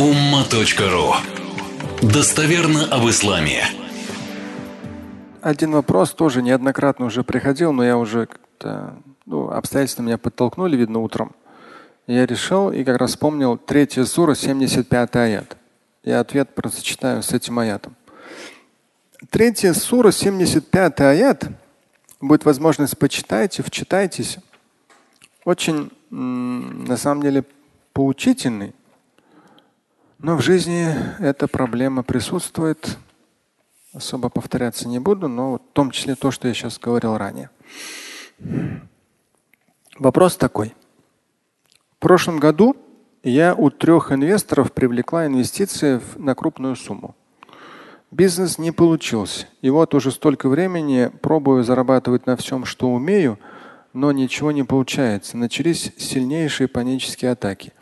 umma.ru Достоверно об исламе. Один вопрос тоже неоднократно уже приходил, но я уже ну, обстоятельства меня подтолкнули, видно, утром. Я решил и как раз вспомнил третья сура, 75 аят. Я ответ просто с этим аятом. Третья сура, 75 аят. Будет возможность почитайте, вчитайтесь. Очень, на самом деле, поучительный. Но в жизни эта проблема присутствует. Особо повторяться не буду, но в том числе то, что я сейчас говорил ранее. Вопрос такой. В прошлом году я у трех инвесторов привлекла инвестиции на крупную сумму. Бизнес не получился. И вот уже столько времени пробую зарабатывать на всем, что умею, но ничего не получается. Начались сильнейшие панические атаки.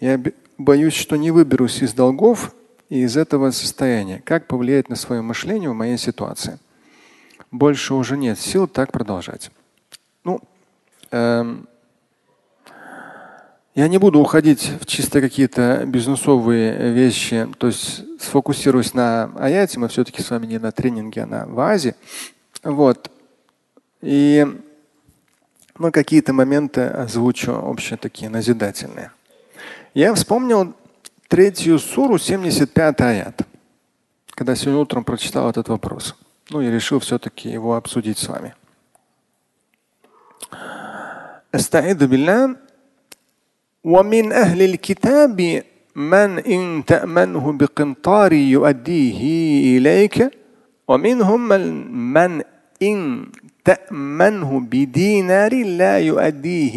Я боюсь, что не выберусь из долгов и из этого состояния. Как повлиять на свое мышление в моей ситуации? Больше уже нет сил так продолжать. Ну, эм, я не буду уходить в чисто какие-то бизнесовые вещи, то есть сфокусируюсь на аяте. Мы все-таки с вами не на тренинге, а на вазе. Вот. И ну, какие-то моменты озвучу общие такие назидательные. Я вспомнил третью суру, 75 аят, когда сегодня утром прочитал этот вопрос. Ну и решил все-таки его обсудить с вами. أستعيذ بالله ومن أهل الكتاب من إن تأمنه بقنطار يؤديه إليك ومنهم من إن تأمنه بدينار لا يؤديه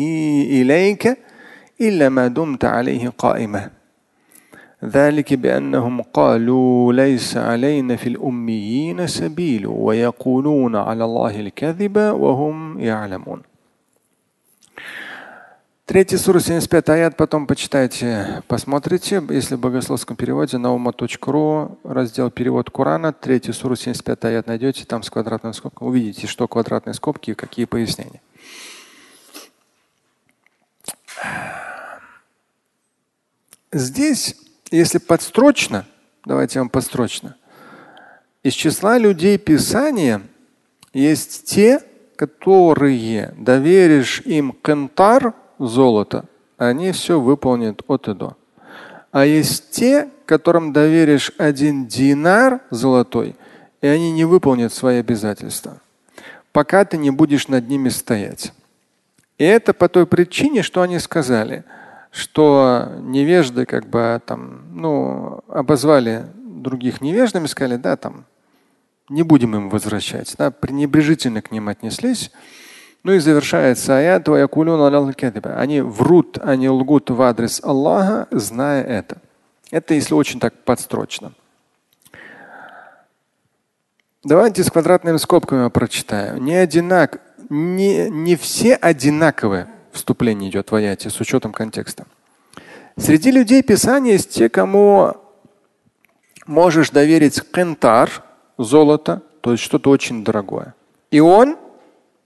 إليك إلا ما دمت عليه قائمة ذلك بأنهم قالوا ليس علينا في الأميين سبيل ويقولون على الله الكذب وهم يعلمون Третий сура, 75 аят, потом почитайте, посмотрите. Если в богословском переводе на ума.ру, раздел перевод Корана, третий сура, 75 аят найдете, там с квадратной скобкой. Увидите, что квадратные скобки и какие пояснения. Здесь, если подстрочно, давайте вам подстрочно, из числа людей Писания есть те, которые доверишь им кентар – золото, они все выполнят от и до. А есть те, которым доверишь один динар золотой, и они не выполнят свои обязательства, пока ты не будешь над ними стоять. И это по той причине, что они сказали, что невежды как бы там, ну, обозвали других невеждами, сказали, да, там, не будем им возвращать, да, пренебрежительно к ним отнеслись. Ну и завершается аят Они врут, они лгут в адрес Аллаха, зная это. Это если очень так подстрочно. Давайте с квадратными скобками прочитаю. Не одинак, не, не все одинаковые. Вступление идет в аяте с учетом контекста. Среди людей Писания есть те, кому можешь доверить кентар, золото, то есть что-то очень дорогое. И он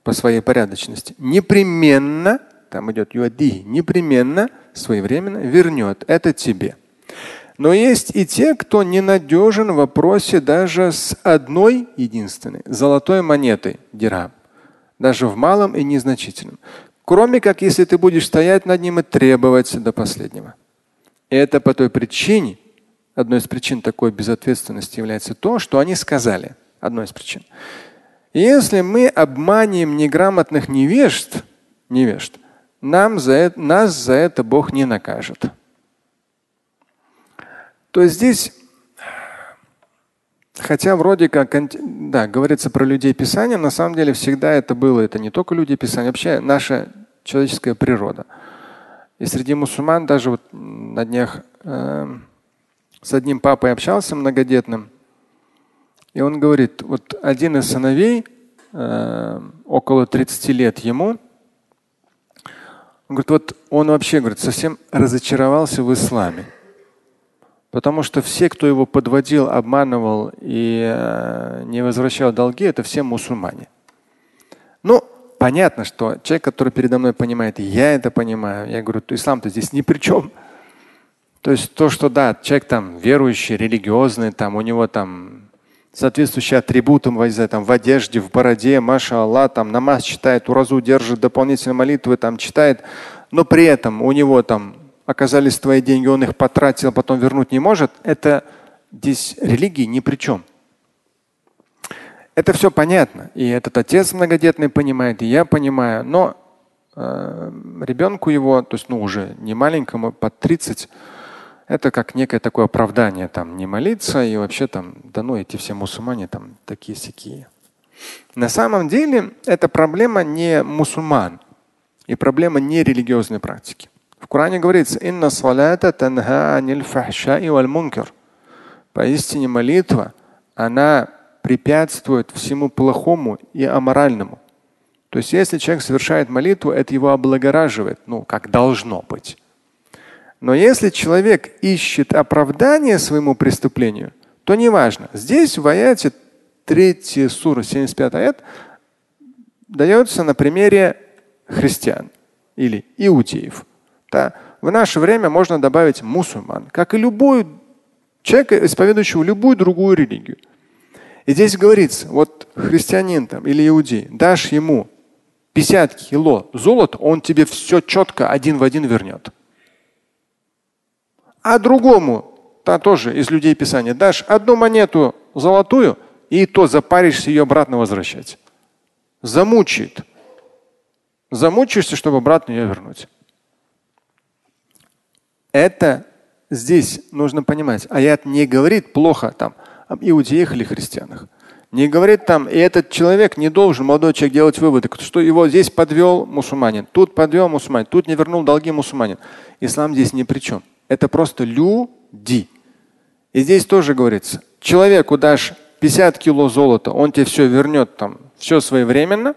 по своей порядочности, непременно, там идет юади, непременно своевременно вернет это тебе. Но есть и те, кто ненадежен в вопросе даже с одной единственной золотой монетой дирхам, даже в малом и незначительном. Кроме как если ты будешь стоять над ним и требовать до последнего. И это по той причине, одной из причин такой безответственности является то, что они сказали. Одной из причин. Если мы обманем неграмотных невежд, невежд нам за это, нас за это Бог не накажет. То есть здесь, хотя вроде как, да, говорится про людей Писания, на самом деле всегда это было. Это не только люди Писания, вообще наша человеческая природа. И среди мусульман даже вот на днях э, с одним папой общался многодетным. И он говорит, вот один из сыновей, э, около 30 лет ему, он говорит, вот он вообще говорит, совсем разочаровался в исламе. Потому что все, кто его подводил, обманывал и э, не возвращал долги, это все мусульмане. Ну, понятно, что человек, который передо мной понимает, я это понимаю, я говорю, ислам-то здесь ни при чем. То есть то, что да, человек там верующий, религиозный, там у него там соответствующие атрибуты там, в одежде, в бороде, маша Аллах, там намаз читает, уразу держит, дополнительные молитвы там читает, но при этом у него там оказались твои деньги, он их потратил, а потом вернуть не может, это здесь религии ни при чем. Это все понятно. И этот отец многодетный понимает, и я понимаю. Но э, ребенку его, то есть ну уже не маленькому, под 30, это как некое такое оправдание, там не молиться и вообще там, да ну эти все мусульмане там такие сякие. На самом деле это проблема не мусульман и проблема не религиозной практики. В Коране говорится, инна салата танха аниль фахшаи валь мункер. Поистине молитва, она препятствует всему плохому и аморальному. То есть если человек совершает молитву, это его облагораживает, ну, как должно быть. Но если человек ищет оправдание своему преступлению, то неважно. Здесь в аяте 3 сура 75 аят дается на примере христиан или иудеев. Да? В наше время можно добавить мусульман, как и любой человек, исповедующий любую другую религию. И здесь говорится, вот христианин там или иудей, дашь ему 50 кило золота, он тебе все четко один в один вернет. А другому, та тоже из людей Писания, дашь одну монету золотую, и то запаришься ее обратно возвращать. Замучает. Замучишься, чтобы обратно ее вернуть. Это здесь нужно понимать. Аят не говорит плохо там об иудеях или христианах. Не говорит там, и этот человек не должен, молодой человек, делать выводы, что его здесь подвел мусульманин, тут подвел мусульманин, тут не вернул долги мусульманин. Ислам здесь ни при чем. Это просто люди. И здесь тоже говорится, человеку дашь 50 кило золота, он тебе все вернет там, все своевременно.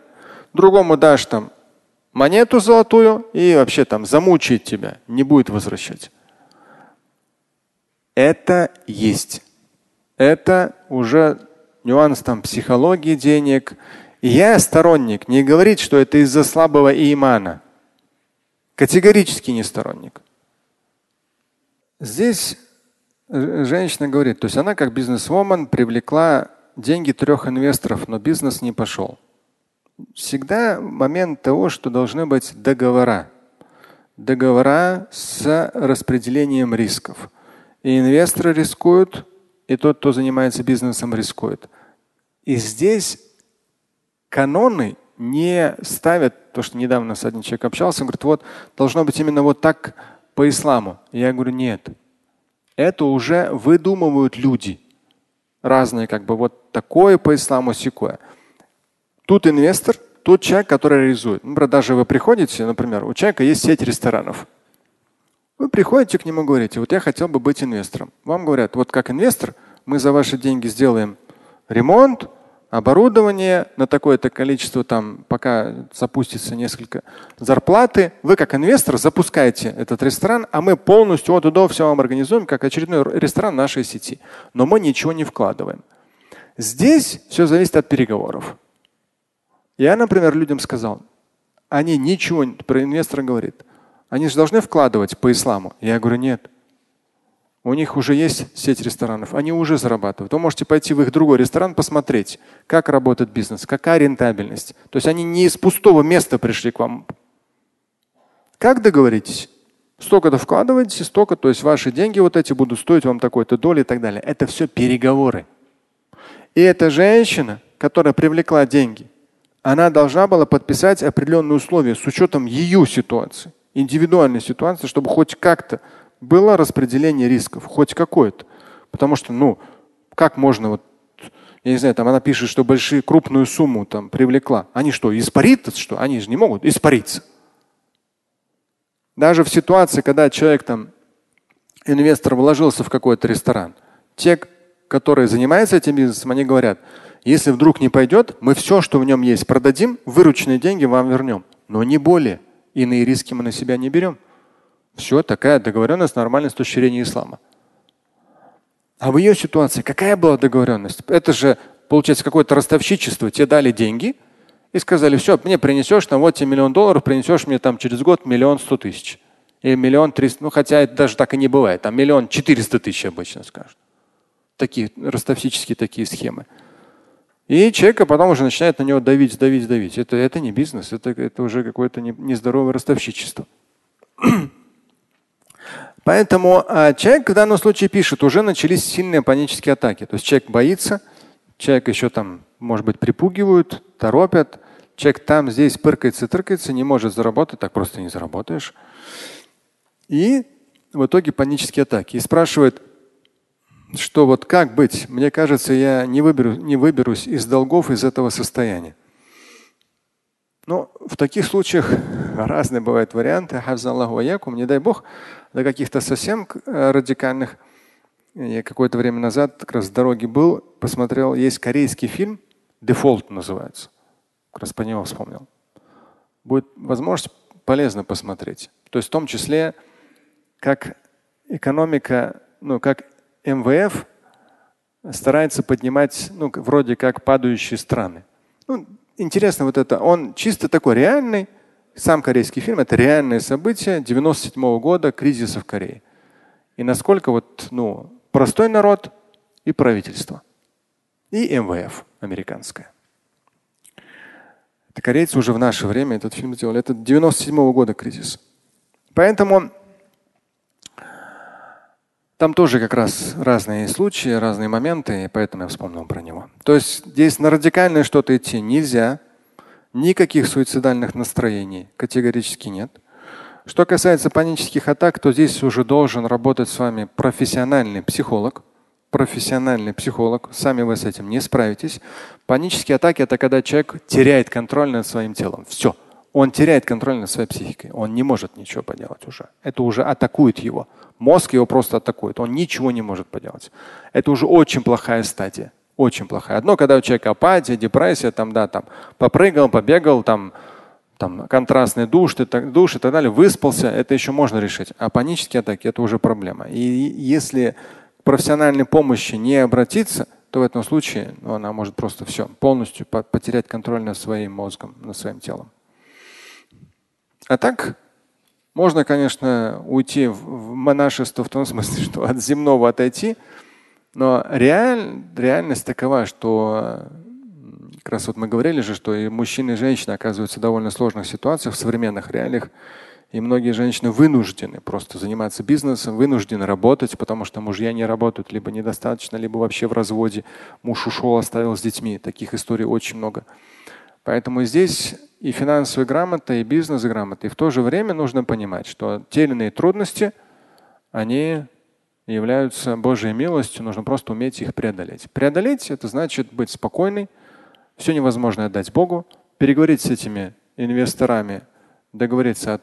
Другому дашь там монету золотую и вообще там замучает тебя, не будет возвращать. Это есть. Это уже нюанс там психологии денег. И я сторонник не говорить, что это из-за слабого имана. Категорически не сторонник. Здесь женщина говорит, то есть она как бизнесвумен привлекла деньги трех инвесторов, но бизнес не пошел. Всегда момент того, что должны быть договора. Договора с распределением рисков. И инвесторы рискуют, и тот, кто занимается бизнесом, рискует. И здесь каноны не ставят, то, что недавно с одним человеком общался, он говорит, вот должно быть именно вот так по исламу. Я говорю, нет. Это уже выдумывают люди. Разные, как бы вот такое по исламу, секое. Тут инвестор, тут человек, который реализует. Например, даже вы приходите, например, у человека есть сеть ресторанов. Вы приходите к нему и говорите, вот я хотел бы быть инвестором. Вам говорят, вот как инвестор, мы за ваши деньги сделаем ремонт, оборудование на такое-то количество, там, пока запустится несколько зарплаты. Вы как инвестор запускаете этот ресторан, а мы полностью от до все вам организуем, как очередной ресторан нашей сети. Но мы ничего не вкладываем. Здесь все зависит от переговоров. Я, например, людям сказал, они ничего про инвестора говорит. Они же должны вкладывать по исламу. Я говорю, нет. У них уже есть сеть ресторанов, они уже зарабатывают. Вы можете пойти в их другой ресторан, посмотреть, как работает бизнес, какая рентабельность. То есть они не из пустого места пришли к вам. Как договоритесь? Столько-то вкладываете, столько, то есть ваши деньги вот эти будут стоить вам такой-то доли и так далее. Это все переговоры. И эта женщина, которая привлекла деньги, она должна была подписать определенные условия с учетом ее ситуации, индивидуальной ситуации, чтобы хоть как-то было распределение рисков, хоть какое-то. Потому что, ну, как можно вот, я не знаю, там она пишет, что большие, крупную сумму там привлекла. Они что, испариться, что? Они же не могут испариться. Даже в ситуации, когда человек там, инвестор вложился в какой-то ресторан, те, которые занимаются этим бизнесом, они говорят, если вдруг не пойдет, мы все, что в нем есть, продадим, вырученные деньги вам вернем. Но не более. Иные риски мы на себя не берем. Все, такая договоренность нормальная с точки зрения ислама. А в ее ситуации какая была договоренность? Это же, получается, какое-то ростовщичество. Тебе дали деньги и сказали, все, мне принесешь, там вот тебе миллион долларов, принесешь мне там через год миллион сто тысяч. И миллион триста, ну хотя это даже так и не бывает, там миллион четыреста тысяч обычно скажут. Такие ростовсические такие схемы. И человек потом уже начинает на него давить, давить, давить. Это, это не бизнес, это, это уже какое-то нездоровое ростовщичество. Поэтому а, человек в данном случае пишет, уже начались сильные панические атаки. То есть человек боится, человек еще там, может быть, припугивают, торопят. Человек там, здесь пыркается, тыркается, не может заработать, так просто не заработаешь. И в итоге панические атаки. И спрашивает, что вот как быть? Мне кажется, я не, выберу, не выберусь из долгов из этого состояния. Но ну, в таких случаях разные бывают варианты. Не дай бог, до каких-то совсем э, радикальных. Я какое-то время назад как раз в дороге был, посмотрел, есть корейский фильм, «Дефолт» называется. Как раз по него вспомнил. Будет возможность полезно посмотреть. То есть в том числе, как экономика, ну, как МВФ старается поднимать, ну, вроде как падающие страны. Ну, интересно вот это. Он чисто такой реальный, сам корейский фильм, это реальное событие 97 -го года, кризиса в Корее. И насколько вот, ну, простой народ и правительство. И МВФ американское. Это корейцы уже в наше время этот фильм сделали. Это 97 -го года кризис. Поэтому там тоже как раз разные случаи, разные моменты, и поэтому я вспомнил про него. То есть здесь на радикальное что-то идти нельзя. Никаких суицидальных настроений категорически нет. Что касается панических атак, то здесь уже должен работать с вами профессиональный психолог. Профессиональный психолог. Сами вы с этим не справитесь. Панические атаки – это когда человек теряет контроль над своим телом. Все. Он теряет контроль над своей психикой. Он не может ничего поделать уже. Это уже атакует его. Мозг его просто атакует. Он ничего не может поделать. Это уже очень плохая стадия. Очень плохая. Одно, когда у человека апатия, депрессия, там, да, там, попрыгал, побегал, там, там контрастный душ, и так, душ и так далее, выспался, это еще можно решить. А панические атаки это уже проблема. И если к профессиональной помощи не обратиться, то в этом случае ну, она может просто все, полностью потерять контроль над своим мозгом, над своим телом. А так можно, конечно, уйти в монашество в том смысле, что от земного отойти, но реаль, реальность такова, что как раз вот мы говорили же, что и мужчины, и женщины оказываются в довольно сложных ситуациях в современных реалиях. И многие женщины вынуждены просто заниматься бизнесом, вынуждены работать, потому что мужья не работают либо недостаточно, либо вообще в разводе. Муж ушел, оставил с детьми. Таких историй очень много. Поэтому здесь и финансовая грамота, и бизнес-грамота. И в то же время нужно понимать, что те или иные трудности, они являются Божьей милостью, нужно просто уметь их преодолеть. Преодолеть – это значит быть спокойной, все невозможно отдать Богу, переговорить с этими инвесторами, договориться от,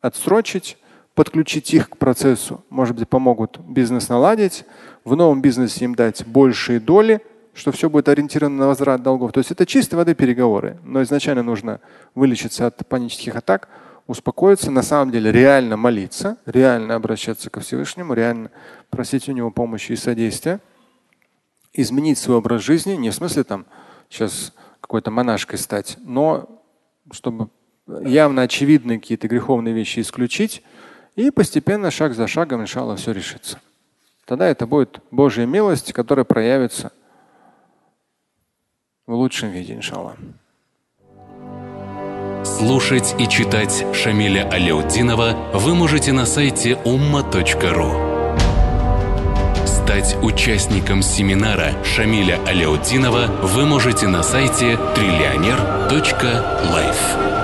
отсрочить, подключить их к процессу, может быть, помогут бизнес наладить, в новом бизнесе им дать большие доли – что все будет ориентировано на возврат долгов. То есть это чистой воды переговоры. Но изначально нужно вылечиться от панических атак, успокоиться, на самом деле реально молиться, реально обращаться ко Всевышнему, реально просить у него помощи и содействия, изменить свой образ жизни, не в смысле там сейчас какой-то монашкой стать, но чтобы явно очевидные какие-то греховные вещи исключить, и постепенно, шаг за шагом, иншаллах, все решится. Тогда это будет Божья милость, которая проявится – в лучшем виде, иншаллах. Слушать и читать Шамиля Аляутдинова вы можете на сайте umma.ru. Стать участником семинара Шамиля Аляутдинова вы можете на сайте триллионер.life.